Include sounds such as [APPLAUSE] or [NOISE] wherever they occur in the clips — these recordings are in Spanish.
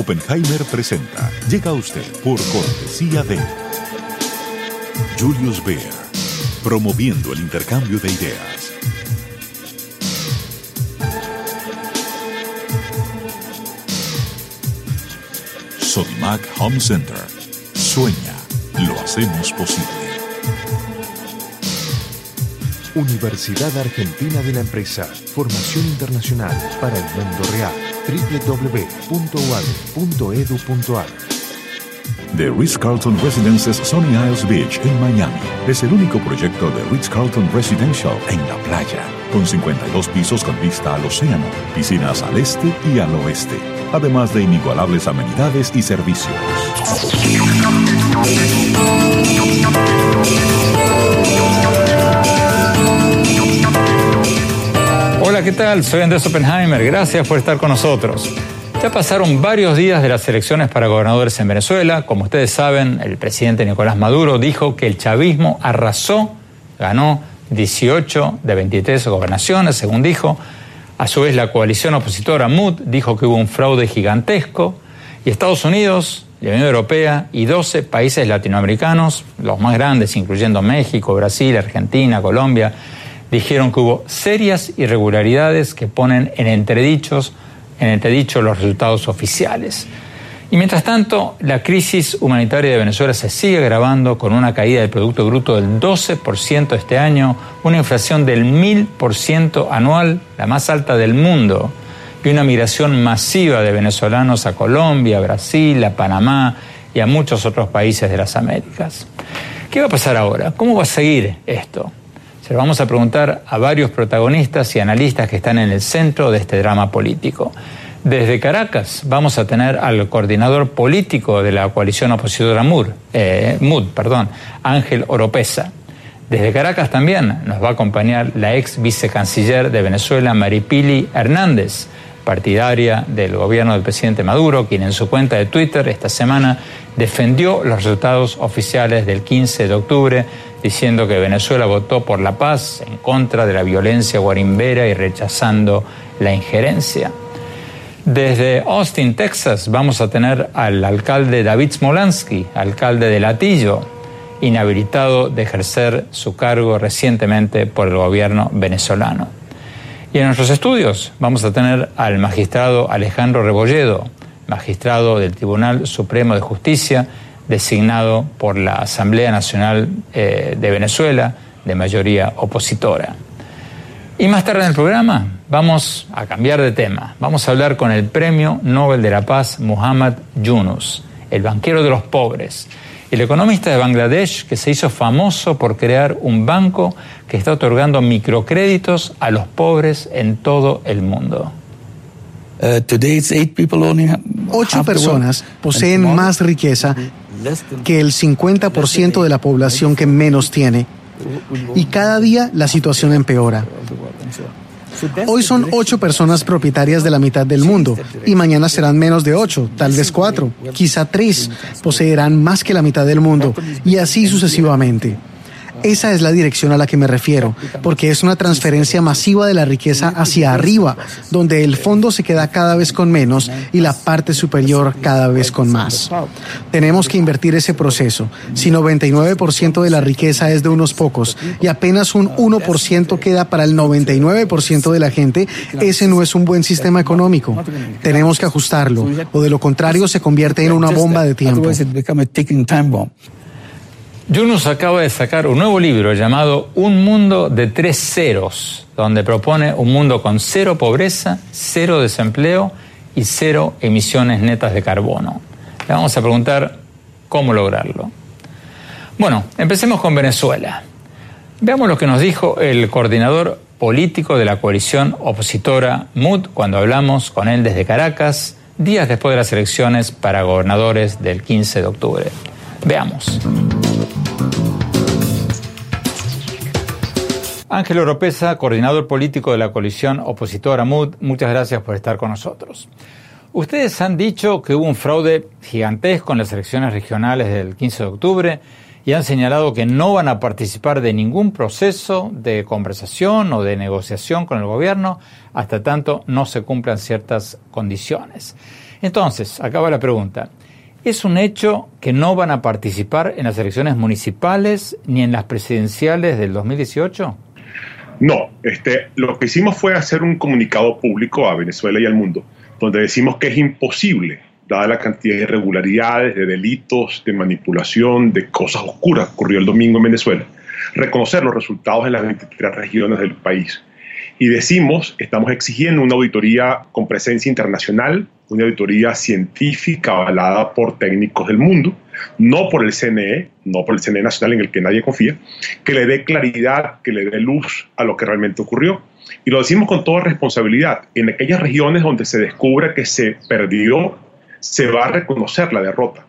Oppenheimer presenta. Llega a usted por cortesía de Julius Baer, promoviendo el intercambio de ideas. Sodimac Home Center. Sueña, lo hacemos posible. Universidad Argentina de la Empresa. Formación internacional para el mundo real. www.uad.edu.ar The Ritz-Carlton Residences Sunny Isles Beach en Miami es el único proyecto de Ritz-Carlton Residential en la playa, con 52 pisos con vista al océano, piscinas al este y al oeste, además de inigualables amenidades y servicios. ¿Qué tal? Soy Andrés Oppenheimer. Gracias por estar con nosotros. Ya pasaron varios días de las elecciones para gobernadores en Venezuela. Como ustedes saben, el presidente Nicolás Maduro dijo que el chavismo arrasó, ganó 18 de 23 gobernaciones, según dijo. A su vez, la coalición opositora MUD dijo que hubo un fraude gigantesco. Y Estados Unidos, la Unión Europea y 12 países latinoamericanos, los más grandes, incluyendo México, Brasil, Argentina, Colombia, dijeron que hubo serias irregularidades que ponen en entredichos, en entredicho los resultados oficiales. Y mientras tanto, la crisis humanitaria de Venezuela se sigue agravando con una caída del Producto Bruto del 12% este año, una inflación del 1000% anual, la más alta del mundo, y una migración masiva de venezolanos a Colombia, Brasil, a Panamá y a muchos otros países de las Américas. ¿Qué va a pasar ahora? ¿Cómo va a seguir esto? Se vamos a preguntar a varios protagonistas y analistas que están en el centro de este drama político. Desde Caracas vamos a tener al coordinador político de la coalición opositora MUD, eh, MUD perdón, Ángel Oropesa. Desde Caracas también nos va a acompañar la ex vicecanciller de Venezuela, Maripili Hernández, partidaria del gobierno del presidente Maduro, quien en su cuenta de Twitter esta semana defendió los resultados oficiales del 15 de octubre diciendo que Venezuela votó por la paz en contra de la violencia guarimbera y rechazando la injerencia. Desde Austin, Texas, vamos a tener al alcalde David Smolansky, alcalde de Latillo, inhabilitado de ejercer su cargo recientemente por el gobierno venezolano. Y en nuestros estudios vamos a tener al magistrado Alejandro Rebolledo, magistrado del Tribunal Supremo de Justicia, designado por la Asamblea Nacional eh, de Venezuela, de mayoría opositora. Y más tarde en el programa vamos a cambiar de tema. Vamos a hablar con el Premio Nobel de la Paz Muhammad Yunus, el banquero de los pobres, el economista de Bangladesh que se hizo famoso por crear un banco que está otorgando microcréditos a los pobres en todo el mundo. Uh, Ocho personas poseen más riqueza que el 50% de la población que menos tiene. Y cada día la situación empeora. Hoy son ocho personas propietarias de la mitad del mundo y mañana serán menos de ocho, tal vez cuatro, quizá tres, poseerán más que la mitad del mundo y así sucesivamente. Esa es la dirección a la que me refiero, porque es una transferencia masiva de la riqueza hacia arriba, donde el fondo se queda cada vez con menos y la parte superior cada vez con más. Tenemos que invertir ese proceso. Si 99% de la riqueza es de unos pocos y apenas un 1% queda para el 99% de la gente, ese no es un buen sistema económico. Tenemos que ajustarlo, o de lo contrario se convierte en una bomba de tiempo. Yunus acaba de sacar un nuevo libro llamado Un mundo de tres ceros, donde propone un mundo con cero pobreza, cero desempleo y cero emisiones netas de carbono. Le vamos a preguntar cómo lograrlo. Bueno, empecemos con Venezuela. Veamos lo que nos dijo el coordinador político de la coalición opositora MUD cuando hablamos con él desde Caracas, días después de las elecciones para gobernadores del 15 de octubre. Veamos. Ángel Oropesa, coordinador político de la coalición opositora MUD, muchas gracias por estar con nosotros. Ustedes han dicho que hubo un fraude gigantesco en las elecciones regionales del 15 de octubre y han señalado que no van a participar de ningún proceso de conversación o de negociación con el gobierno hasta tanto no se cumplan ciertas condiciones. Entonces, acaba la pregunta. ¿Es un hecho que no van a participar en las elecciones municipales ni en las presidenciales del 2018? No, este, lo que hicimos fue hacer un comunicado público a Venezuela y al mundo, donde decimos que es imposible, dada la cantidad de irregularidades, de delitos, de manipulación, de cosas oscuras que ocurrió el domingo en Venezuela, reconocer los resultados en las 23 regiones del país. Y decimos, estamos exigiendo una auditoría con presencia internacional, una auditoría científica avalada por técnicos del mundo, no por el CNE, no por el CNE nacional en el que nadie confía, que le dé claridad, que le dé luz a lo que realmente ocurrió. Y lo decimos con toda responsabilidad. En aquellas regiones donde se descubra que se perdió, se va a reconocer la derrota.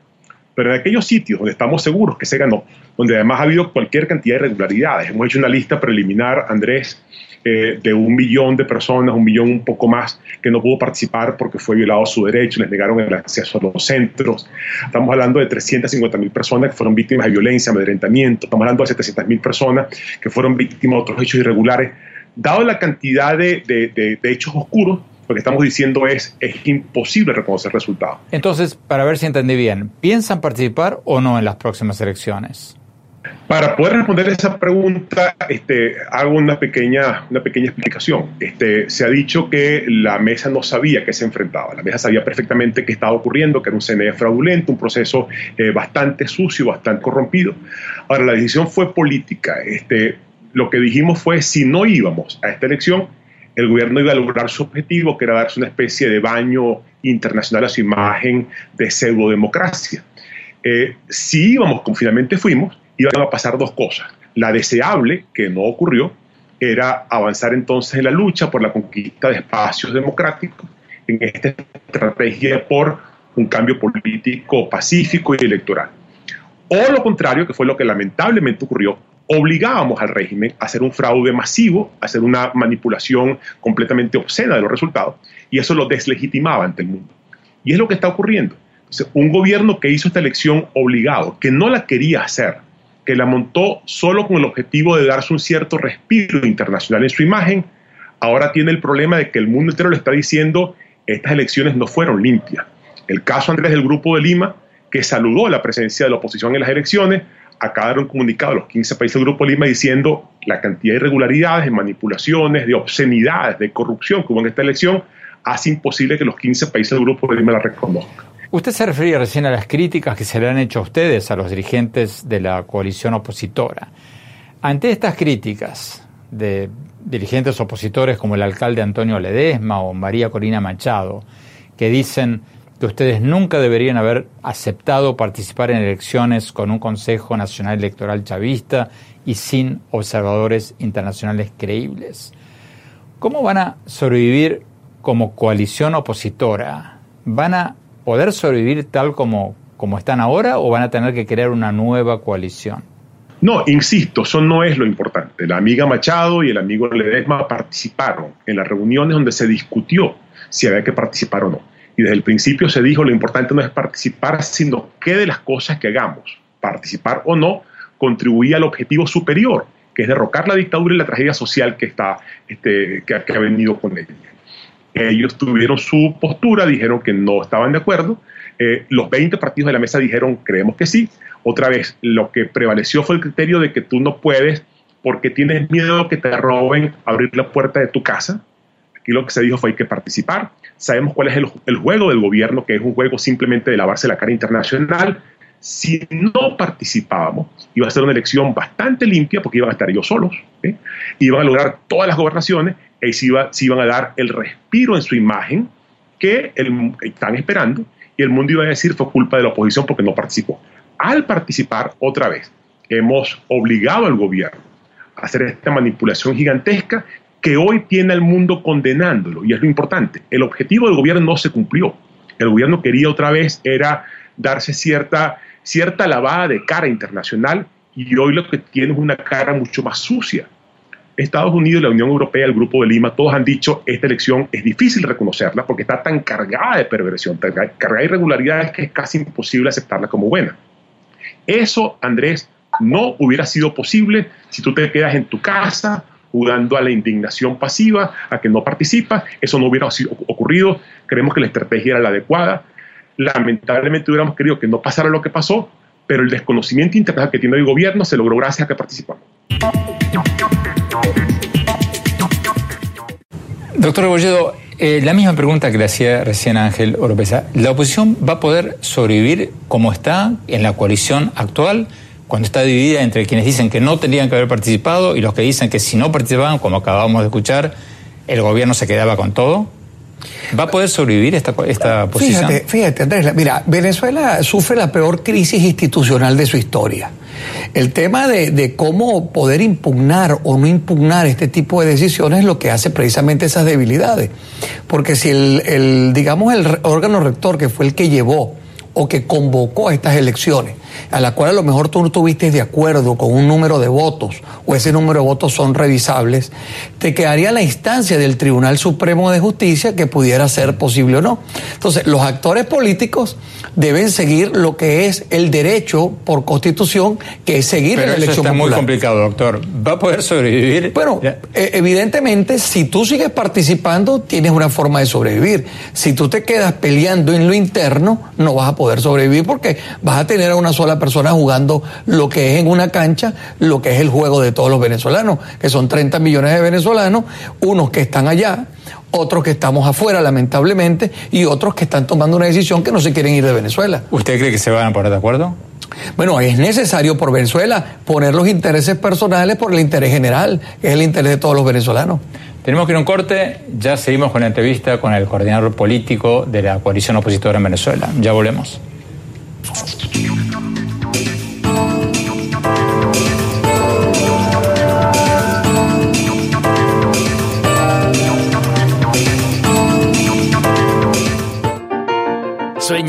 Pero en aquellos sitios donde estamos seguros que se ganó, donde además ha habido cualquier cantidad de irregularidades, hemos hecho una lista preliminar, Andrés, eh, de un millón de personas, un millón un poco más, que no pudo participar porque fue violado su derecho, les negaron el acceso a los centros. Estamos hablando de 350 mil personas que fueron víctimas de violencia, amedrentamiento. Estamos hablando de 700 mil personas que fueron víctimas de otros hechos irregulares. Dado la cantidad de, de, de hechos oscuros, lo que estamos diciendo es, es imposible reconocer resultados. Entonces, para ver si entendí bien, ¿piensan participar o no en las próximas elecciones? Para poder responder esa pregunta, este, hago una pequeña, una pequeña explicación. Este, se ha dicho que la mesa no sabía que se enfrentaba. La mesa sabía perfectamente qué estaba ocurriendo, que era un CNE fraudulento, un proceso eh, bastante sucio, bastante corrompido. Ahora, la decisión fue política. Este, lo que dijimos fue, si no íbamos a esta elección, el gobierno iba a lograr su objetivo, que era darse una especie de baño internacional a su imagen de pseudo-democracia. Eh, si íbamos, como finalmente fuimos, iban a pasar dos cosas. La deseable, que no ocurrió, era avanzar entonces en la lucha por la conquista de espacios democráticos, en esta estrategia por un cambio político pacífico y electoral. O lo contrario, que fue lo que lamentablemente ocurrió, obligábamos al régimen a hacer un fraude masivo, a hacer una manipulación completamente obscena de los resultados, y eso lo deslegitimaba ante el mundo. Y es lo que está ocurriendo. un gobierno que hizo esta elección obligado, que no la quería hacer, que la montó solo con el objetivo de darse un cierto respiro internacional en su imagen, ahora tiene el problema de que el mundo entero le está diciendo estas elecciones no fueron limpias. El caso Andrés del Grupo de Lima, que saludó la presencia de la oposición en las elecciones, acaba de un comunicado a los 15 países del Grupo de Lima diciendo la cantidad de irregularidades, de manipulaciones, de obscenidades, de corrupción que hubo en esta elección, hace imposible que los 15 países del Grupo de Lima la reconozcan. Usted se refería recién a las críticas que se le han hecho a ustedes, a los dirigentes de la coalición opositora. Ante estas críticas de dirigentes opositores como el alcalde Antonio Ledesma o María Corina Machado, que dicen que ustedes nunca deberían haber aceptado participar en elecciones con un Consejo Nacional Electoral chavista y sin observadores internacionales creíbles. ¿Cómo van a sobrevivir como coalición opositora? ¿Van a poder sobrevivir tal como, como están ahora o van a tener que crear una nueva coalición? No, insisto, eso no es lo importante. La amiga Machado y el amigo Ledesma participaron en las reuniones donde se discutió si había que participar o no. Y desde el principio se dijo lo importante no es participar, sino qué de las cosas que hagamos, participar o no, contribuía al objetivo superior, que es derrocar la dictadura y la tragedia social que, está, este, que, que ha venido con ella. Ellos tuvieron su postura, dijeron que no estaban de acuerdo. Eh, los 20 partidos de la mesa dijeron, creemos que sí. Otra vez, lo que prevaleció fue el criterio de que tú no puedes, porque tienes miedo que te roben, abrir la puerta de tu casa. Aquí lo que se dijo fue hay que participar. Sabemos cuál es el, juego del gobierno, que es un juego simplemente de lavarse la cara internacional. Si no participábamos, iba a ser una elección bastante limpia porque iban a estar ellos solos, ¿eh? iban a lograr todas las gobernaciones y se, iban a dar el respiro en su imagen que están esperando y el mundo iba a decir fue culpa de la oposición porque no participó. Al participar otra vez, hemos obligado al gobierno a hacer esta manipulación gigantesca que hoy tiene al mundo condenándolo y es lo importante. El objetivo del gobierno no se cumplió. El gobierno quería otra vez era darse cierta, cierta lavada de cara internacional y hoy lo que tiene es una cara mucho más sucia. Estados Unidos, la Unión Europea, el Grupo de Lima, todos han dicho esta elección es difícil reconocerla porque está tan cargada de perversión, cargada de irregularidades que es casi imposible aceptarla como buena. Eso, Andrés, no hubiera sido posible si tú te quedas en tu casa jugando a la indignación pasiva, a que no participas. Eso no hubiera ocurrido. Creemos que la estrategia era la adecuada. Lamentablemente hubiéramos querido que no pasara lo que pasó, pero el desconocimiento internacional que tiene el gobierno se logró gracias a que participamos. Doctor Rebolledo, eh, la misma pregunta que le hacía recién Ángel Oropesa. ¿La oposición va a poder sobrevivir como está en la coalición actual? cuando está dividida entre quienes dicen que no tendrían que haber participado y los que dicen que si no participaban, como acabamos de escuchar, el gobierno se quedaba con todo? ¿Va a poder sobrevivir esta, esta posición? Fíjate, fíjate, Andrés, mira, Venezuela sufre la peor crisis institucional de su historia. El tema de, cómo poder impugnar o no impugnar este tipo de decisiones es lo que hace precisamente esas debilidades. Porque si el, el digamos, el órgano rector, que fue el que llevó o que convocó a estas elecciones, a la cual a lo mejor tú no estuviste de acuerdo con un número de votos o ese número de votos son revisables, te quedaría la instancia del Tribunal Supremo de Justicia que pudiera ser posible o no. Entonces, los actores políticos deben seguir lo que es el derecho por constitución, que es seguir la elección eso está muy complicado, doctor. ¿Va a poder sobrevivir? Bueno, eh, evidentemente, si tú sigues participando, tienes una forma de sobrevivir. Si tú te quedas peleando en lo interno, no vas a poder sobrevivir porque vas a tener a una sola persona jugando lo que es en una cancha, lo que es el juego de todos los venezolanos, que son 30 millones de venezolanos, unos que están allá, otros que estamos afuera, lamentablemente, y otros que están tomando una decisión que no se quieren ir de Venezuela. ¿Usted cree que se van a poner de acuerdo? Bueno, es necesario por Venezuela poner los intereses personales por el interés general, que es el interés de todos los venezolanos. Tenemos que ir a un corte, ya seguimos con la entrevista con el coordinador político de la coalición opositora en Venezuela. Ya volvemos.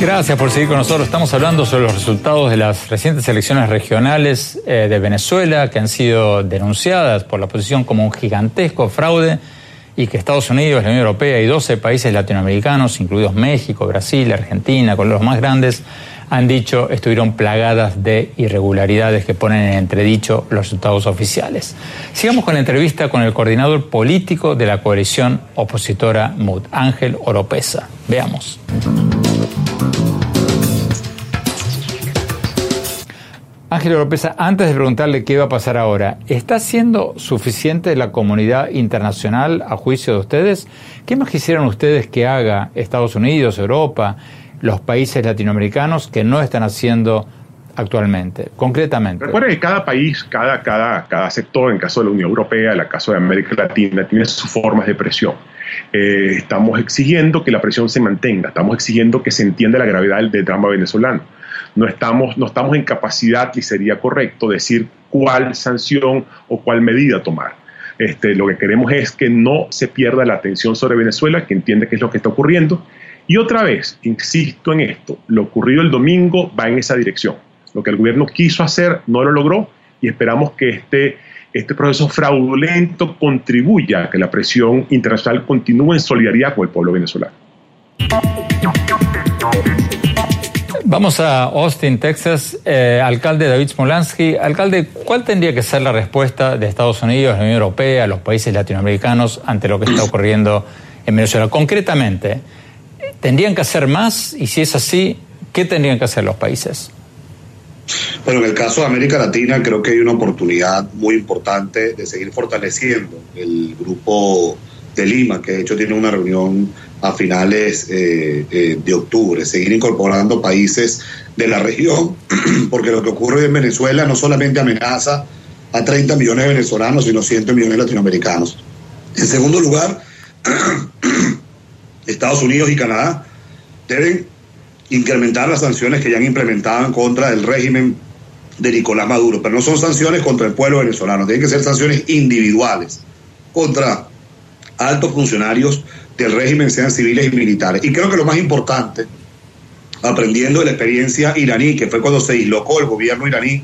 Gracias por seguir con nosotros. Estamos hablando sobre los resultados de las recientes elecciones regionales eh, de Venezuela que han sido denunciadas por la oposición como un gigantesco fraude y que Estados Unidos, la Unión Europea y 12 países latinoamericanos, incluidos México, Brasil, Argentina, con los más grandes, han dicho estuvieron plagadas de irregularidades que ponen en entredicho los resultados oficiales. Sigamos con la entrevista con el coordinador político de la coalición opositora MUD, Ángel Oropesa. Veamos. Ángel Oropesa, antes de preguntarle qué va a pasar ahora, ¿está siendo suficiente la comunidad internacional a juicio de ustedes? ¿Qué más quisieran ustedes que haga Estados Unidos, Europa, los países latinoamericanos que no están haciendo actualmente, concretamente? Recuerda que cada país, cada, cada, cada sector, en el caso de la Unión Europea, en el caso de América Latina, tiene sus formas de presión. Eh, estamos exigiendo que la presión se mantenga, estamos exigiendo que se entienda la gravedad del, drama venezolano. No estamos, no estamos en capacidad, y sería correcto decir cuál sanción o cuál medida tomar. Este, lo que queremos es que no se pierda la atención sobre Venezuela, que entiende qué es lo que está ocurriendo. Y otra vez, insisto en esto, lo ocurrido el domingo va en esa dirección. Lo que el gobierno quiso hacer no lo logró y esperamos que este, este proceso fraudulento contribuya a que la presión internacional continúe en solidaridad con el pueblo venezolano. Vamos a Austin, Texas. Eh, alcalde David Smolansky. Alcalde, ¿cuál tendría que ser la respuesta de Estados Unidos, la Unión Europea, los países latinoamericanos ante lo que está ocurriendo en Venezuela? Concretamente, ¿tendrían que hacer más? Y si es así, ¿qué tendrían que hacer los países? Bueno, en el caso de América Latina creo que hay una oportunidad muy importante de seguir fortaleciendo el grupo de Lima, que de hecho tiene una reunión a finales eh, eh, de octubre, seguir incorporando países de la región, [CLEARS THROAT] porque lo que ocurre en Venezuela no solamente amenaza a 30 millones de venezolanos, sino 100 millones de latinoamericanos. En segundo lugar, [CLEARS THROAT] Estados Unidos y Canadá deben incrementar las sanciones que ya han implementado en contra del régimen de Nicolás Maduro, pero no son sanciones contra el pueblo venezolano, tienen que ser sanciones individuales contra altos funcionarios del régimen, sean civiles y militares. Y creo que lo más importante, aprendiendo de la experiencia iraní, que fue cuando se dislocó el gobierno iraní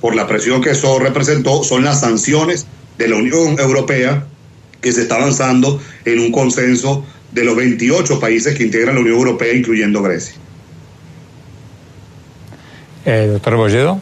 por la presión que eso representó, son las sanciones de la Unión Europea que se está avanzando en un consenso de los 28 países que integran la Unión Europea, incluyendo Grecia. Eh, doctor Bolledo.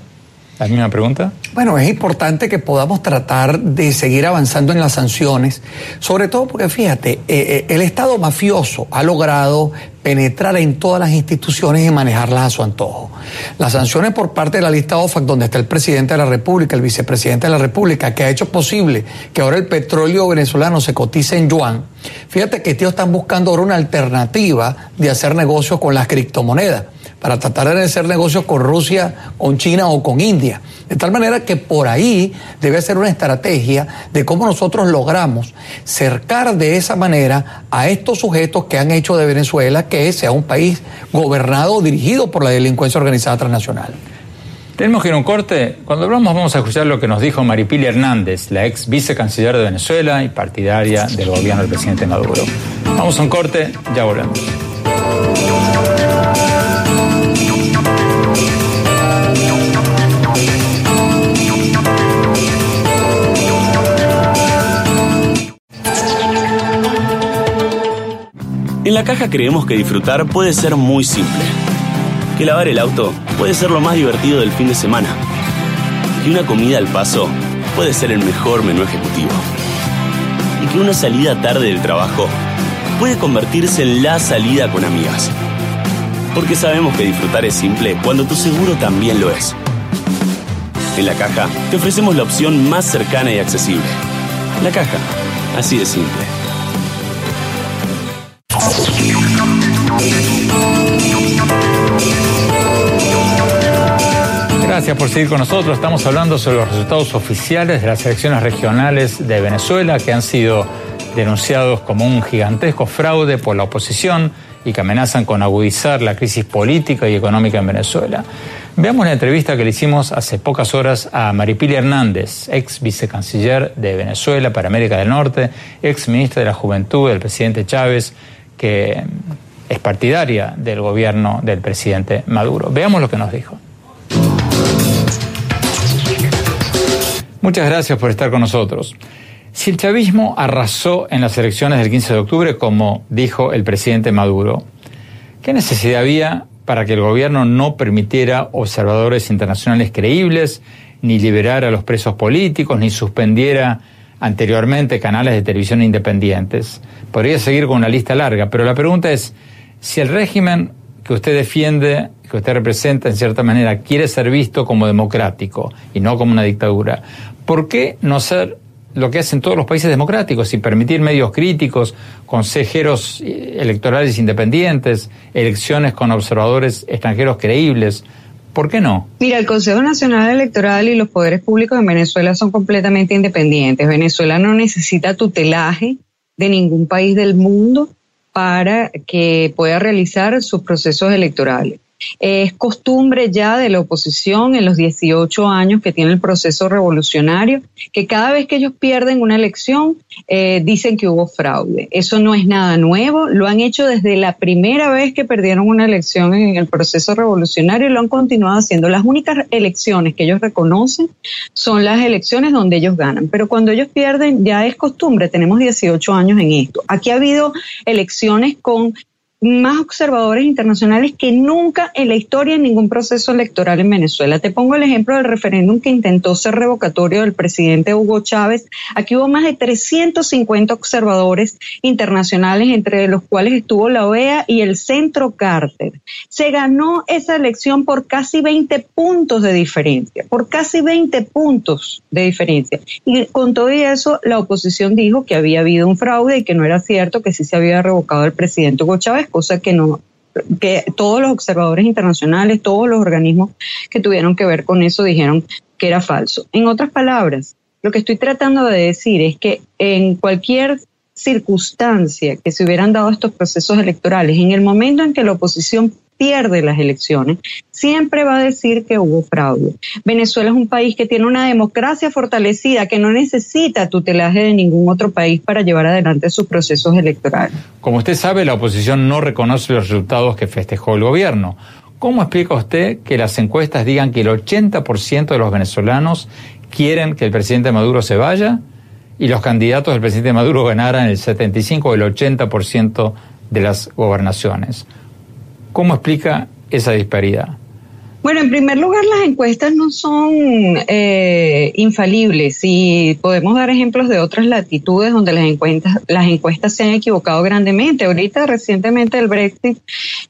¿La misma pregunta? Bueno, es importante que podamos tratar de seguir avanzando en las sanciones, sobre todo porque fíjate, eh, eh, el Estado mafioso ha logrado penetrar en todas las instituciones y manejarlas a su antojo. Las sanciones por parte de la lista OFAC, donde está el presidente de la República, el vicepresidente de la República, que ha hecho posible que ahora el petróleo venezolano se cotice en yuan, fíjate que ellos están buscando ahora una alternativa de hacer negocios con las criptomonedas para tratar de hacer negocios con Rusia, con China o con India. De tal manera que por ahí debe ser una estrategia de cómo nosotros logramos cercar de esa manera a estos sujetos que han hecho de Venezuela que sea un país gobernado o dirigido por la delincuencia organizada transnacional. Tenemos que ir a un corte. Cuando hablamos vamos a escuchar lo que nos dijo Maripili Hernández, la ex vicecanciller de Venezuela y partidaria del gobierno del presidente Maduro. Vamos a un corte, ya volvemos. En la caja creemos que disfrutar puede ser muy simple. Que lavar el auto puede ser lo más divertido del fin de semana. Que una comida al paso puede ser el mejor menú ejecutivo. Y que una salida tarde del trabajo puede convertirse en la salida con amigas. Porque sabemos que disfrutar es simple cuando tu seguro también lo es. En la caja te ofrecemos la opción más cercana y accesible. La caja, así de simple. Gracias por seguir con nosotros. Estamos hablando sobre los resultados oficiales de las elecciones regionales de Venezuela que han sido denunciados como un gigantesco fraude por la oposición y que amenazan con agudizar la crisis política y económica en Venezuela. Veamos la entrevista que le hicimos hace pocas horas a Maripili Hernández, ex vicecanciller de Venezuela para América del Norte, ex ministra de la Juventud del presidente Chávez, que es partidaria del gobierno del presidente Maduro. Veamos lo que nos dijo. Muchas gracias por estar con nosotros. Si el chavismo arrasó en las elecciones del 15 de octubre, como dijo el presidente Maduro, ¿qué necesidad había para que el gobierno no permitiera observadores internacionales creíbles, ni liberara a los presos políticos, ni suspendiera anteriormente canales de televisión independientes? Podría seguir con una lista larga, pero la pregunta es, si el régimen que usted defiende, que usted representa en cierta manera, quiere ser visto como democrático y no como una dictadura, ¿por qué no ser lo que hacen todos los países democráticos y permitir medios críticos, consejeros eh, electorales independientes, elecciones con observadores extranjeros creíbles? ¿Por qué no? Mira, el Consejo Nacional Electoral y los poderes públicos en Venezuela son completamente independientes. Venezuela no necesita tutelaje de ningún país del mundo para que pueda realizar sus procesos electorales. Es costumbre ya de la oposición en los 18 años que tiene el proceso revolucionario que cada vez que ellos pierden una elección eh, dicen que hubo fraude. Eso no es nada nuevo, lo han hecho desde la primera vez que perdieron una elección en el proceso revolucionario y lo han continuado haciendo. Las únicas elecciones que ellos reconocen son las elecciones donde ellos ganan, pero cuando ellos pierden ya es costumbre, tenemos 18 años en esto. Aquí ha habido elecciones con más observadores internacionales que nunca en la historia en ningún proceso electoral en Venezuela. Te pongo el ejemplo del referéndum que intentó ser revocatorio del presidente Hugo Chávez. Aquí hubo más de 350 observadores internacionales, entre los cuales estuvo la OEA y el Centro Carter. Se ganó esa elección por casi 20 puntos de diferencia, por casi 20 puntos de diferencia. Y con todo eso, la oposición dijo que había habido un fraude y que no era cierto, que sí se había revocado el presidente Hugo Chávez, cosa que no que todos los observadores internacionales, todos los organismos que tuvieron que ver con eso dijeron que era falso. En otras palabras, lo que estoy tratando de decir es que en cualquier circunstancia que se hubieran dado estos procesos electorales, en el momento en que la oposición pierde las elecciones, siempre va a decir que hubo fraude. Venezuela es un país que tiene una democracia fortalecida, que no necesita tutelaje de ningún otro país para llevar adelante sus procesos electorales. Como usted sabe, la oposición no reconoce los resultados que festejó el gobierno. ¿Cómo explica usted que las encuestas digan que el 80% de los venezolanos quieren que el presidente Maduro se vaya y los candidatos del presidente Maduro ganaran el 75 o el 80% de las gobernaciones? ¿Cómo explica esa disparidad? Bueno, en primer lugar, las encuestas no son eh, infalibles y podemos dar ejemplos de otras latitudes donde las encuestas, las encuestas se han equivocado grandemente. Ahorita, recientemente, el Brexit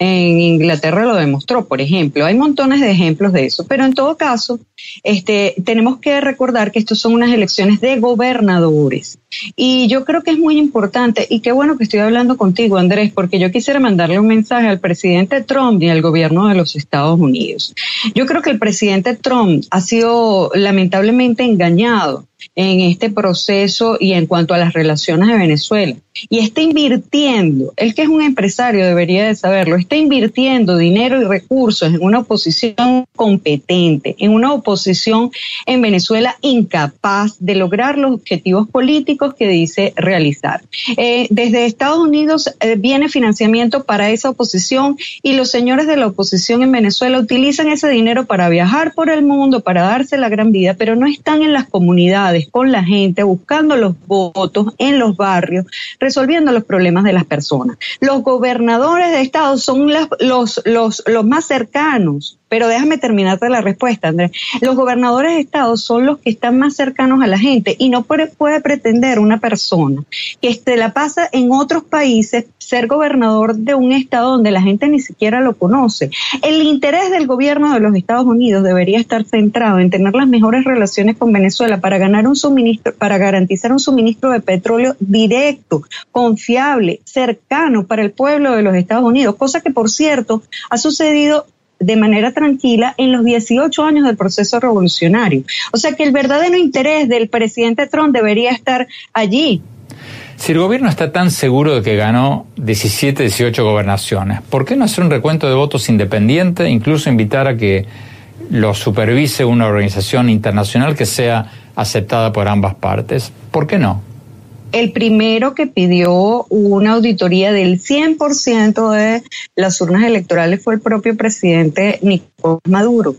en Inglaterra lo demostró, por ejemplo. Hay montones de ejemplos de eso, pero en todo caso, este, tenemos que recordar que estos son unas elecciones de gobernadores. Y yo creo que es muy importante, y qué bueno que estoy hablando contigo, Andrés, porque yo quisiera mandarle un mensaje al presidente Trump y al gobierno de los Estados Unidos. Yo creo que el presidente Trump ha sido lamentablemente engañado en este proceso y en cuanto a las relaciones de Venezuela. Y está invirtiendo, el que es un empresario debería de saberlo, está invirtiendo dinero y recursos en una oposición competente, en una oposición en Venezuela incapaz de lograr los objetivos políticos que dice realizar. Eh, desde Estados Unidos eh, viene financiamiento para esa oposición y los señores de la oposición en Venezuela utilizan ese dinero para viajar por el mundo, para darse la gran vida, pero no están en las comunidades con la gente, buscando los votos en los barrios, resolviendo los problemas de las personas. Los gobernadores de estado son los, los más cercanos pero déjame terminarte la respuesta, Andrés. Los gobernadores de estado son los que están más cercanos a la gente y no puede, pretender una persona que se la pasa en otros países ser gobernador de un estado donde la gente ni siquiera lo conoce. El interés del gobierno de los Estados Unidos debería estar centrado en tener las mejores relaciones con Venezuela para ganar un suministro, para garantizar un suministro de petróleo directo, confiable, cercano para el pueblo de los Estados Unidos, cosa que por cierto ha sucedido de manera tranquila en los 18 años del proceso revolucionario. O sea que el verdadero interés del presidente Trump debería estar allí. Si el gobierno está tan seguro de que ganó 17, 18 gobernaciones, ¿por qué no hacer un recuento de votos independiente, incluso invitar a que lo supervise una organización internacional que sea aceptada por ambas partes? ¿Por qué no? El primero que pidió una auditoría del 100% de las urnas electorales fue el propio presidente Nicolás Maduro.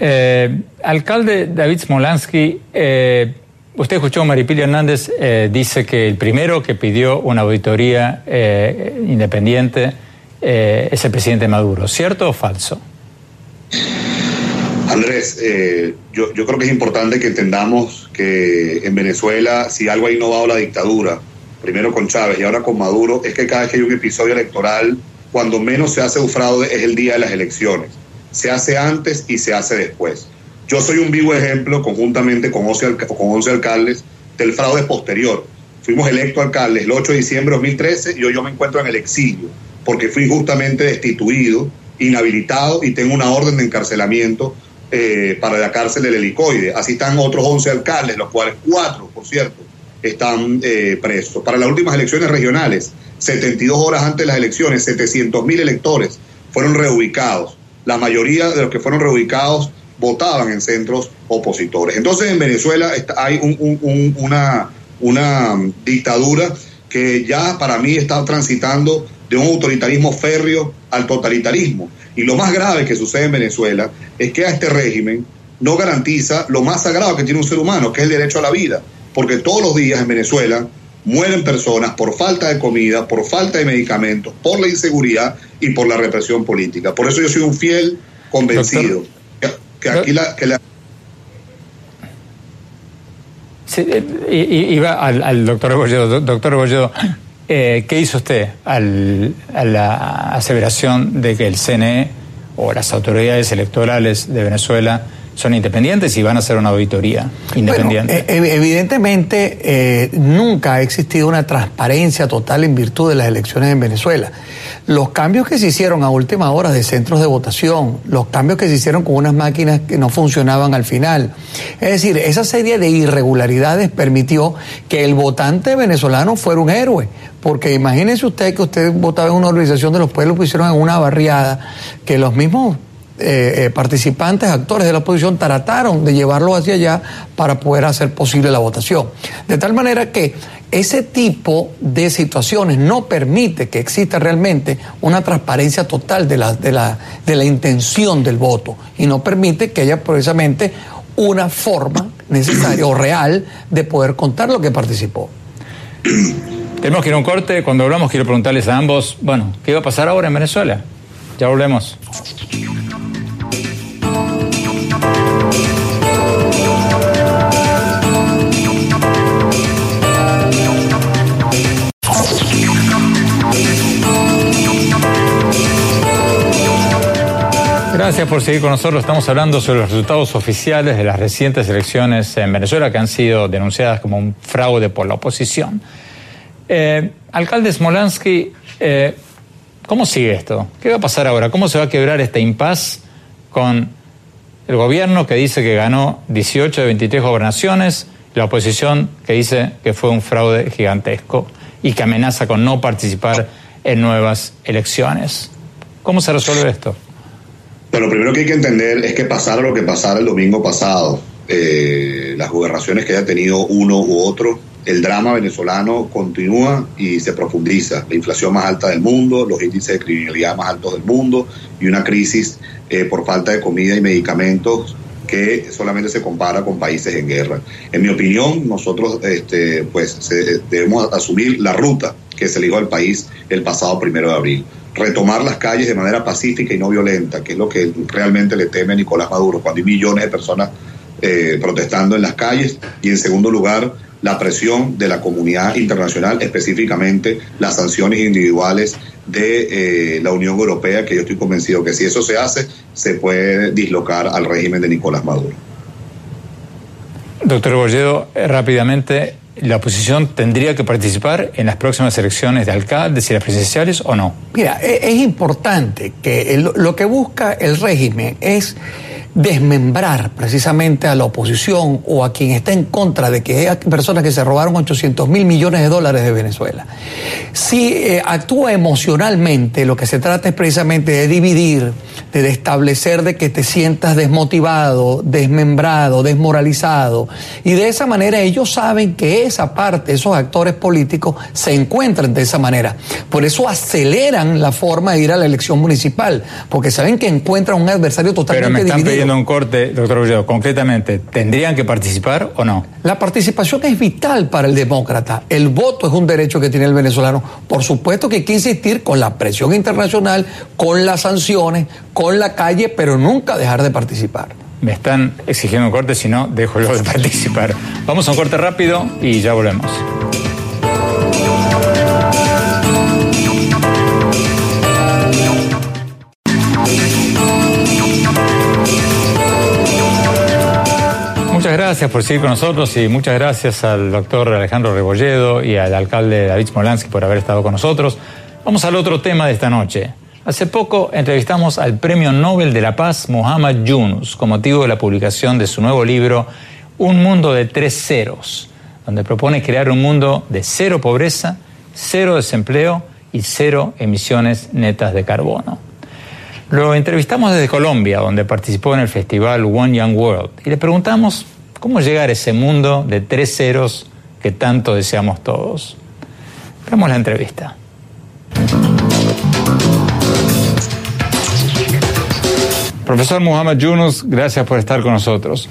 Eh, alcalde David Smolansky, eh, usted escuchó Maripilio Hernández, eh, dice que el primero que pidió una auditoría independiente es el presidente Maduro, ¿cierto o falso? Andrés, eh, yo, creo que es importante que entendamos que en Venezuela, si algo ha innovado la dictadura, primero con Chávez y ahora con Maduro, es que cada vez que hay un episodio electoral, cuando menos se hace un fraude es el día de las elecciones. Se hace antes y se hace después. Yo soy un vivo ejemplo, conjuntamente con 11, con 11 alcaldes, del fraude posterior. Fuimos electos alcaldes el 8 de diciembre de 2013 y hoy yo me encuentro en el exilio, porque fui justamente destituido, inhabilitado y tengo una orden de encarcelamiento eh, para la cárcel del helicoide. Así están otros 11 alcaldes, los cuales cuatro, por cierto, están eh, presos. Para las últimas elecciones regionales, 72 horas antes de las elecciones, 700 mil electores fueron reubicados. La mayoría de los que fueron reubicados votaban en centros opositores. Entonces en Venezuela hay una, una dictadura que ya para mí está transitando de un autoritarismo férreo al totalitarismo. Y lo más grave que sucede en Venezuela es que a este régimen no garantiza lo más sagrado que tiene un ser humano, que es el derecho a la vida. Porque todos los días en Venezuela mueren personas por falta de comida, por falta de medicamentos, por la inseguridad y por la represión política. Por eso yo soy un fiel convencido que, aquí la... Que la eh, iba al, doctor Bolledo. Doctor Bolledo, eh, ¿qué hizo usted al, a la aseveración de que el CNE o las autoridades electorales de Venezuela son independientes y van a hacer una auditoría independiente. Eh, evidentemente, eh, nunca ha existido una transparencia total en virtud de las elecciones en Venezuela. Los cambios que se hicieron a última hora de centros de votación, los cambios que se hicieron con unas máquinas que no funcionaban al final. Es decir, esa serie de irregularidades permitió que el votante venezolano fuera un héroe. Porque imagínense usted que usted votaba en una organización de los pueblos que hicieron en una barriada, que los mismos eh, eh, participantes, actores de la oposición, trataron de llevarlo hacia allá para poder hacer posible la votación. De tal manera que ese tipo de situaciones no permite que exista realmente una transparencia total de la, de la, de la intención del voto y no permite que haya precisamente una forma necesaria o real de poder contar lo que participó. Tenemos que ir un corte. Cuando hablamos, quiero preguntarles a ambos, bueno, ¿qué va a pasar ahora en Venezuela? Ya volvemos. Gracias por seguir con nosotros. Estamos hablando sobre los resultados oficiales de las recientes elecciones en Venezuela que han sido denunciadas como un fraude por la oposición. Eh, alcalde Smolansky, eh, ¿cómo sigue esto? ¿Qué va a pasar ahora? ¿Cómo se va a quebrar este impas con el gobierno que dice que ganó 18 de 23 gobernaciones, la oposición que dice que fue un fraude gigantesco y que amenaza con no participar en nuevas elecciones? ¿Cómo se resuelve esto? Bueno, lo primero que hay que entender es que pasara lo que pasara el domingo pasado, eh, las gobernaciones que haya tenido uno u otro, el drama venezolano continúa y se profundiza. La inflación más alta del mundo, los índices de criminalidad más altos del mundo y una crisis eh, por falta de comida y medicamentos que solamente se compara con países en guerra. En mi opinión, nosotros este, pues, debemos asumir la ruta que se eligió al país el pasado primero de abril retomar las calles de manera pacífica y no violenta, que es lo que realmente le teme a Nicolás Maduro, cuando hay millones de personas eh, protestando en las calles. Y en segundo lugar, la presión de la comunidad internacional, específicamente las sanciones individuales de eh, la Unión Europea, que yo estoy convencido que si eso se hace, se puede dislocar al régimen de Nicolás Maduro. Doctor Bolledo, eh, rápidamente, la oposición tendría que participar en las próximas elecciones de alcaldes y las presidenciales o no? Mira, e-, es, importante que lo que busca el régimen es desmembrar precisamente a la oposición o a quien está en contra de que hay personas que se robaron 800 mil millones de dólares de Venezuela. Si eh, actúa emocionalmente, lo que se trata es precisamente de dividir, de establecer de que te sientas desmotivado, desmembrado, desmoralizado. Y de esa manera ellos saben que esa parte, esos actores políticos, se encuentran de esa manera. Por eso aceleran la forma de ir a la elección municipal, porque saben que encuentran un adversario totalmente dividido un corte, doctor Ulledo, concretamente, ¿tendrían que participar o no? La participación es vital para el demócrata. El voto es un derecho que tiene el venezolano. Por supuesto que hay que insistir con la presión internacional, con las sanciones, con la calle, pero nunca dejar de participar. Me están exigiendo un corte, si no, dejo de participar. Vamos a un corte rápido y ya volvemos. Muchas gracias por seguir con nosotros y muchas gracias al doctor Alejandro Rebolledo y al alcalde David Smolansky por haber estado con nosotros. Vamos al otro tema de esta noche. Hace poco entrevistamos al Premio Nobel de la Paz Muhammad Yunus con motivo de la publicación de su nuevo libro Un mundo de tres ceros, donde propone crear un mundo de cero pobreza, cero desempleo y cero emisiones netas de carbono. Lo entrevistamos desde Colombia, donde participó en el festival One Young World, y le preguntamos ¿Cómo llegar a ese mundo de tres ceros que tanto deseamos todos? Veamos la entrevista. Profesor Muhammad Yunus, gracias por estar con nosotros.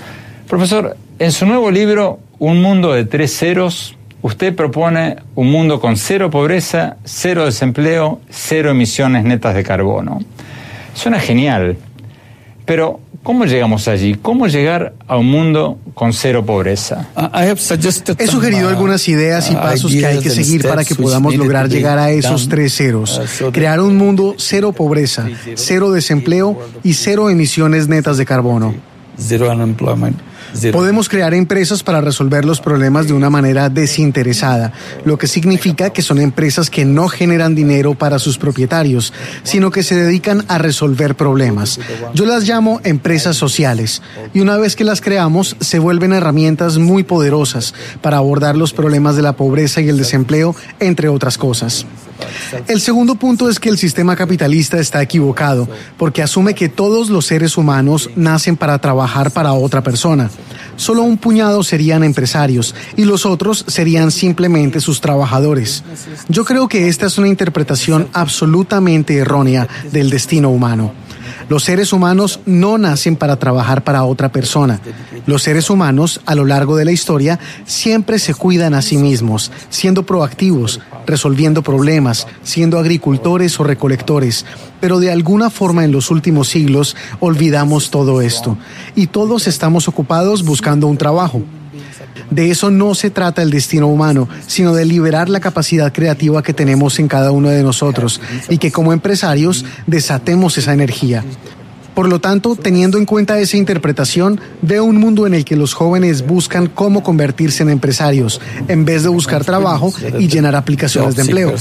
Profesor, en su nuevo libro, Un mundo de tres ceros, usted propone un mundo con cero pobreza, cero desempleo, cero emisiones netas de carbono. Suena genial, pero ¿cómo llegamos allí? ¿Cómo llegar a un mundo con cero pobreza? He sugerido uh, algunas ideas y pasos que hay que seguir para que podamos lograr llegar a esos tres ceros. Uh, Crear un mundo cero pobreza, cero desempleo y cero emisiones netas de carbono. Podemos crear empresas para resolver los problemas de una manera desinteresada, lo que significa que son empresas que no generan dinero para sus propietarios, sino que se dedican a resolver problemas. Yo las llamo empresas sociales y una vez que las creamos se vuelven herramientas muy poderosas para abordar los problemas de la pobreza y el desempleo, entre otras cosas. El segundo punto es que el sistema capitalista está equivocado porque asume que todos los seres humanos nacen para trabajar para otra persona. Solo un puñado serían empresarios y los otros serían simplemente sus trabajadores. Yo creo que esta es una interpretación absolutamente errónea del destino humano. Los seres humanos no nacen para trabajar para otra persona. Los seres humanos, a lo largo de la historia, siempre se cuidan a sí mismos, siendo proactivos, resolviendo problemas, siendo agricultores o recolectores. Pero de alguna forma en los últimos siglos olvidamos todo esto y todos estamos ocupados buscando un trabajo. De eso no se trata el destino humano, sino de liberar la capacidad creativa que tenemos en cada uno de nosotros y que como empresarios desatemos esa energía. Por lo tanto, teniendo en cuenta esa interpretación, veo un mundo en el que los jóvenes buscan cómo convertirse en empresarios, en vez de buscar trabajo y llenar aplicaciones de empleo.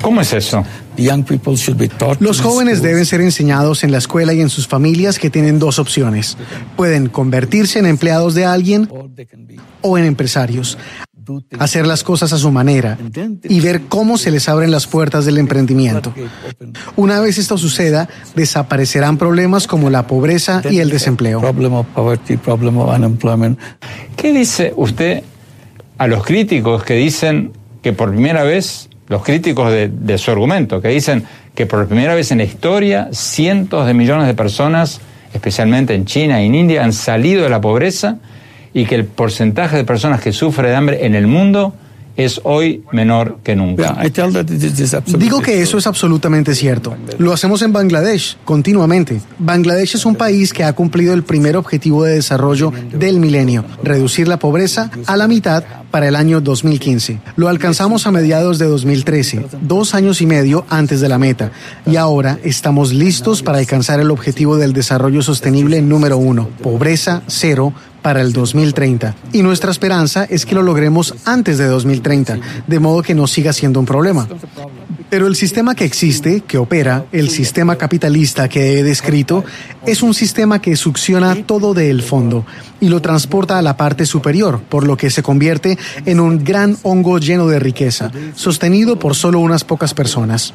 ¿Cómo es eso? Los jóvenes deben ser enseñados en la escuela y en sus familias que tienen dos opciones. Pueden convertirse en empleados de alguien o en empresarios hacer las cosas a su manera y ver cómo se les abren las puertas del emprendimiento. Una vez esto suceda, desaparecerán problemas como la pobreza y el desempleo. ¿Qué dice usted a los críticos que dicen que por primera vez los críticos de, su argumento, que dicen que por primera vez en la historia cientos de millones de personas, especialmente en China y en India, han salido de la pobreza y que el porcentaje de personas que sufre de hambre en el mundo es hoy menor que nunca. Digo que eso es absolutamente cierto. Lo hacemos en Bangladesh continuamente. Bangladesh es un país que ha cumplido el primer objetivo de desarrollo del milenio, reducir la pobreza a la mitad para el año 2015. Lo alcanzamos a mediados de 2013, dos años y medio antes de la meta, y ahora estamos listos para alcanzar el objetivo del desarrollo sostenible número uno, pobreza cero para el 2030. Y nuestra esperanza es que lo logremos antes de 2030, de modo que no siga siendo un problema. Pero el sistema que existe, que opera, el sistema capitalista que he descrito, es un sistema que succiona todo del fondo y lo transporta a la parte superior, por lo que se convierte en un gran hongo lleno de riqueza, sostenido por solo unas pocas personas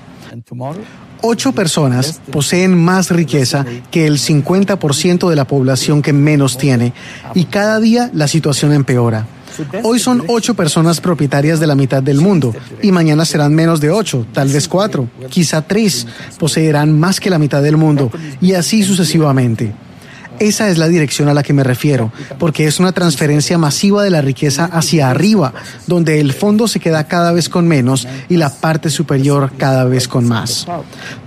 ocho personas poseen más riqueza que el 50% de la población que menos tiene y cada día la situación empeora. Hoy son ocho personas propietarias de la mitad del mundo y mañana serán menos de ocho, tal vez cuatro, quizá tres, poseerán más que la mitad del mundo y así sucesivamente. Esa es la dirección a la que me refiero, porque es una transferencia masiva de la riqueza hacia arriba, donde el fondo se queda cada vez con menos y la parte superior cada vez con más.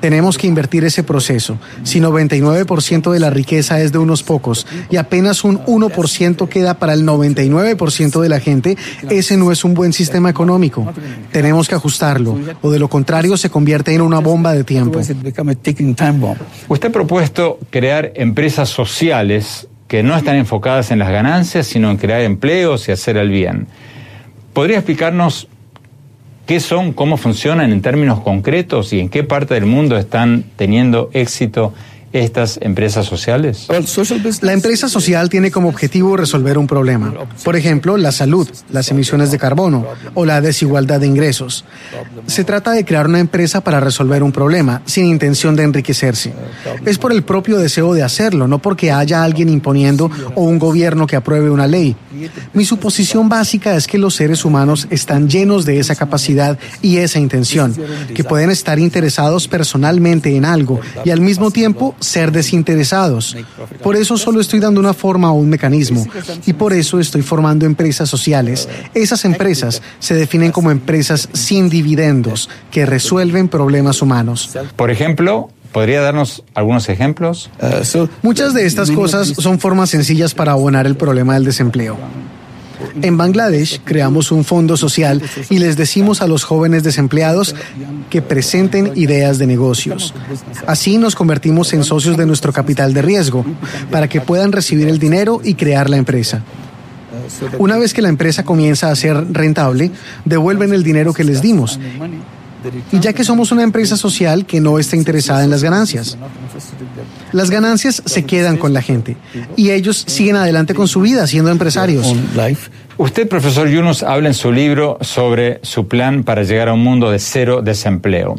Tenemos que invertir ese proceso. Si 99% de la riqueza es de unos pocos y apenas un 1% queda para el 99% de la gente, ese no es un buen sistema económico. Tenemos que ajustarlo, o de lo contrario se convierte en una bomba de tiempo. Usted ha propuesto crear empresas sociales sociales que no están enfocadas en las ganancias, sino en crear empleos y hacer el bien. ¿Podría explicarnos qué son, cómo funcionan en términos concretos y en qué parte del mundo están teniendo éxito estas empresas sociales? La empresa social tiene como objetivo resolver un problema. Por ejemplo, la salud, las emisiones de carbono o la desigualdad de ingresos. Se trata de crear una empresa para resolver un problema, sin intención de enriquecerse. Es por el propio deseo de hacerlo, no porque haya alguien imponiendo o un gobierno que apruebe una ley. Mi suposición básica es que los seres humanos están llenos de esa capacidad y esa intención, que pueden estar interesados personalmente en algo y al mismo tiempo ser desinteresados. Por eso solo estoy dando una forma o un mecanismo. Y por eso estoy formando empresas sociales. Esas empresas se definen como empresas sin dividendos que resuelven problemas humanos. Por ejemplo, ¿Podría darnos algunos ejemplos? Muchas de estas cosas son formas sencillas para abonar el problema del desempleo. En Bangladesh creamos un fondo social y les decimos a los jóvenes desempleados que presenten ideas de negocios. Así nos convertimos en socios de nuestro capital de riesgo para que puedan recibir el dinero y crear la empresa. Una vez que la empresa comienza a ser rentable, devuelven el dinero que les dimos y ya que somos una empresa social que no está interesada en las ganancias. Las ganancias se quedan con la gente y ellos siguen adelante con su vida siendo empresarios. Usted, profesor Yunus, habla en su libro sobre su plan para llegar a un mundo de cero desempleo.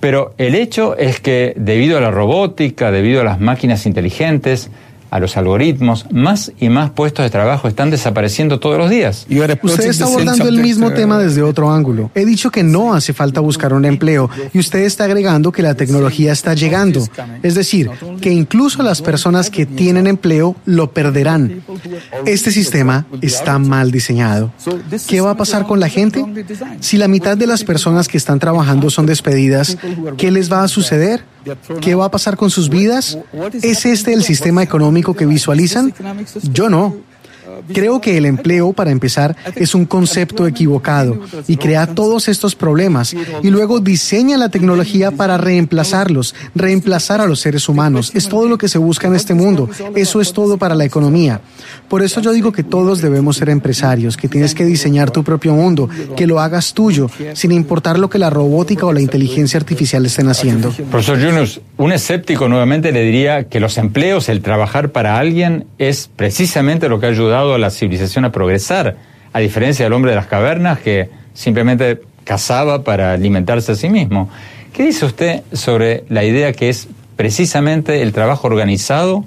Pero el hecho es que debido a la robótica, debido a las máquinas inteligentes, a los algoritmos, más y más puestos de trabajo están desapareciendo todos los días. Usted está abordando el mismo tema desde otro ángulo. He dicho que no hace falta buscar un empleo y usted está agregando que la tecnología está llegando. Es decir, que incluso las personas que tienen empleo lo perderán. Este sistema está mal diseñado. ¿Qué va a pasar con la gente? Si la mitad de las personas que están trabajando son despedidas, ¿qué les va a suceder? ¿Qué va a pasar con sus vidas? ¿Es este el sistema económico que visualizan? Yo no. Creo que el empleo, para empezar, es un concepto equivocado y crea todos estos problemas y luego diseña la tecnología para reemplazarlos, reemplazar a los seres humanos. Es todo lo que se busca en este mundo. Eso es todo para la economía. Por eso yo digo que todos debemos ser empresarios, que tienes que diseñar tu propio mundo, que lo hagas tuyo, sin importar lo que la robótica o la inteligencia artificial estén haciendo. Profesor Yunus, un escéptico nuevamente le diría que los empleos, el trabajar para alguien, es precisamente lo que ha ayudado a la civilización a progresar, a diferencia del hombre de las cavernas que simplemente cazaba para alimentarse a sí mismo. ¿Qué dice usted sobre la idea que es precisamente el trabajo organizado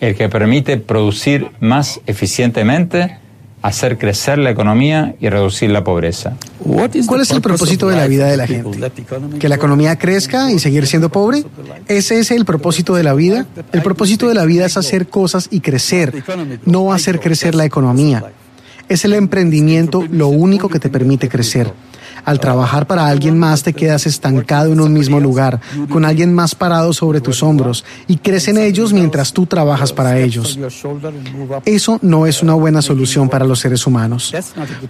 el que permite producir más eficientemente, hacer crecer la economía y reducir la pobreza? ¿Cuál es el propósito de la vida de la gente? ¿Que la economía crezca y seguir siendo pobre? ¿Ese es el propósito de la vida? El propósito de la vida es hacer cosas y crecer, no hacer crecer la economía. Es el emprendimiento lo único que te permite crecer. Al trabajar para alguien más te quedas estancado en un mismo lugar, con alguien más parado sobre tus hombros, y crecen ellos mientras tú trabajas para ellos. Eso no es una buena solución para los seres humanos.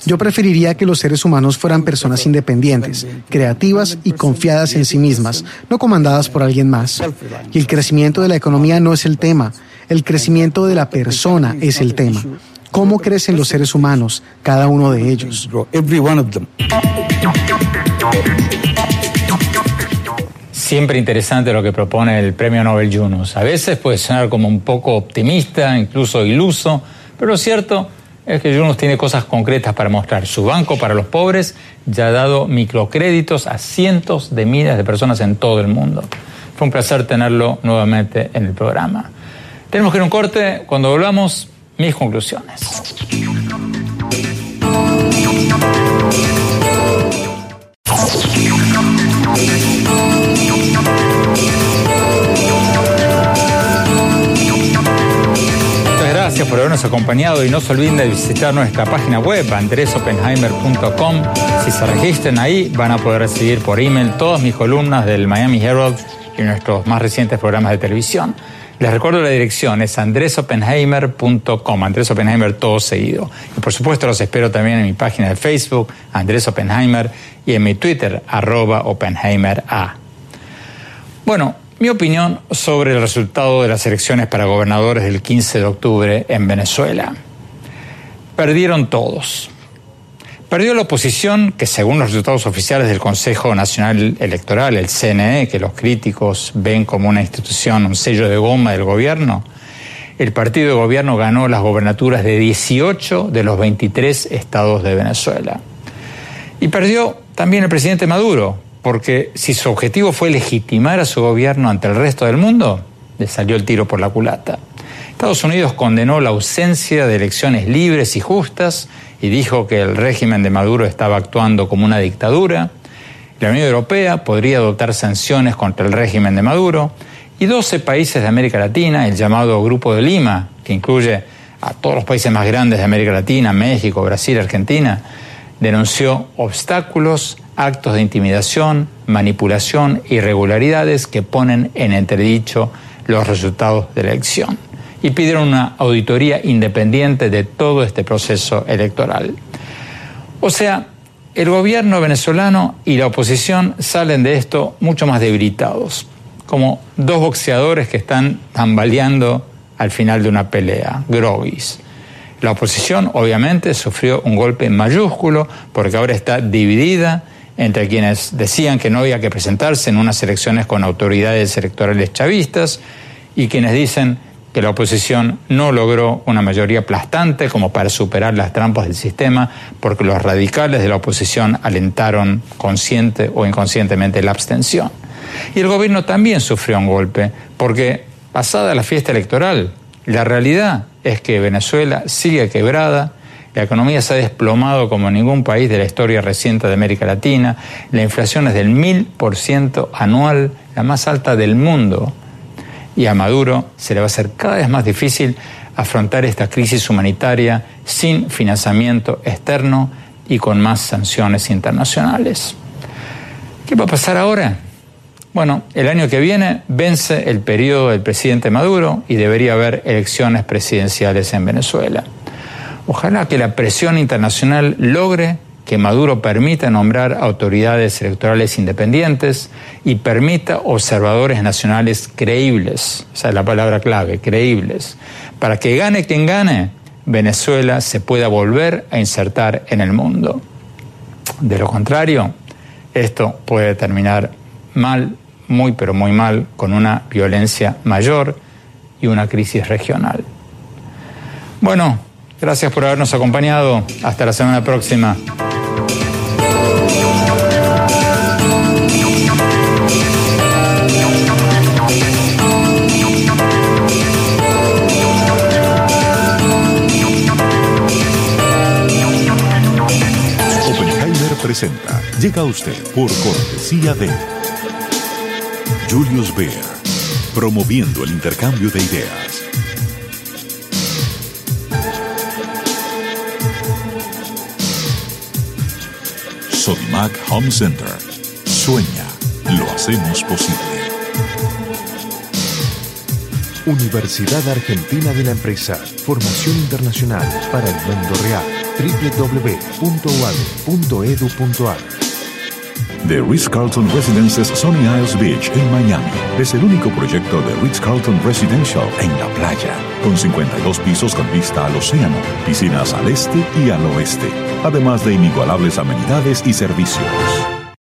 Yo preferiría que los seres humanos fueran personas independientes, creativas y confiadas en sí mismas, no comandadas por alguien más. Y el crecimiento de la economía no es el tema, el crecimiento de la persona es el tema cómo crecen los seres humanos, cada uno de ellos. Siempre interesante lo que propone el premio Nobel Yunus. A veces puede sonar como un poco optimista, incluso iluso, pero lo cierto es que Yunus tiene cosas concretas para mostrar. Su banco para los pobres ya ha dado microcréditos a cientos de miles de personas en todo el mundo. Fue un placer tenerlo nuevamente en el programa. Tenemos que ir a un corte. Cuando volvamos, mis conclusiones. Muchas gracias por habernos acompañado y no se olviden de visitar nuestra página web andresopenheimer.com. Si se registran ahí van a poder recibir por email todas mis columnas del Miami Herald y nuestros más recientes programas de televisión. Les recuerdo la dirección, es andresopenheimer.com, Andrés Oppenheimer todo seguido. Y por supuesto los espero también en mi página de Facebook, Andrés Oppenheimer, y en mi Twitter, arroba OppenheimerA. Bueno, mi opinión sobre el resultado de las elecciones para gobernadores del 15 de octubre en Venezuela. Perdieron todos. Perdió la oposición, que según los resultados oficiales del Consejo Nacional Electoral, el CNE, que los críticos ven como una institución, un sello de goma del gobierno, el partido de gobierno ganó las gobernaturas de 18 de los 23 estados de Venezuela. Y perdió también el presidente Maduro, porque si su objetivo fue legitimar a su gobierno ante el resto del mundo, le salió el tiro por la culata. Estados Unidos condenó la ausencia de elecciones libres y justas y dijo que el régimen de Maduro estaba actuando como una dictadura. La Unión Europea podría adoptar sanciones contra el régimen de Maduro y 12 países de América Latina, el llamado Grupo de Lima, que incluye a todos los países más grandes de América Latina, México, Brasil, Argentina, denunció obstáculos, actos de intimidación, manipulación, irregularidades que ponen en entredicho los resultados de la elección y pidieron una auditoría independiente de todo este proceso electoral. O sea, el gobierno venezolano y la oposición salen de esto mucho más debilitados, como dos boxeadores que están tambaleando al final de una pelea, groguis. La oposición obviamente sufrió un golpe mayúsculo porque ahora está dividida entre quienes decían que no había que presentarse en unas elecciones con autoridades electorales chavistas y quienes dicen que la oposición no logró una mayoría aplastante como para superar las trampas del sistema, porque los radicales de la oposición alentaron consciente o inconscientemente la abstención. Y el gobierno también sufrió un golpe, porque pasada la fiesta electoral, la realidad es que Venezuela sigue quebrada, la economía se ha desplomado como ningún país de la historia reciente de América Latina, la inflación es del mil por ciento anual, la más alta del mundo, y a Maduro se le va a hacer cada vez más difícil afrontar esta crisis humanitaria sin financiamiento externo y con más sanciones internacionales. ¿Qué va a pasar ahora? Bueno, el año que viene vence el periodo del presidente Maduro y debería haber elecciones presidenciales en Venezuela. Ojalá que la presión internacional logre que Maduro permita nombrar autoridades electorales independientes y permita observadores nacionales creíbles, esa es la palabra clave, creíbles, para que gane quien gane, Venezuela se pueda volver a insertar en el mundo. De lo contrario, esto puede terminar mal, muy pero muy mal, con una violencia mayor y una crisis regional. Bueno, gracias por habernos acompañado. Hasta la semana próxima. presenta. Llega a usted por cortesía de Julius Baer, promoviendo el intercambio de ideas. Sodimac Home Center. Sueña, lo hacemos posible. Universidad Argentina de la Empresa. Formación internacional para el mundo real www.uad.edu.ar. The Ritz-Carlton Residences Sunny Isles Beach en Miami es el único proyecto de Ritz-Carlton Residential en la playa, con 52 pisos con vista al océano, piscinas al este y al oeste, además de inigualables amenidades y servicios.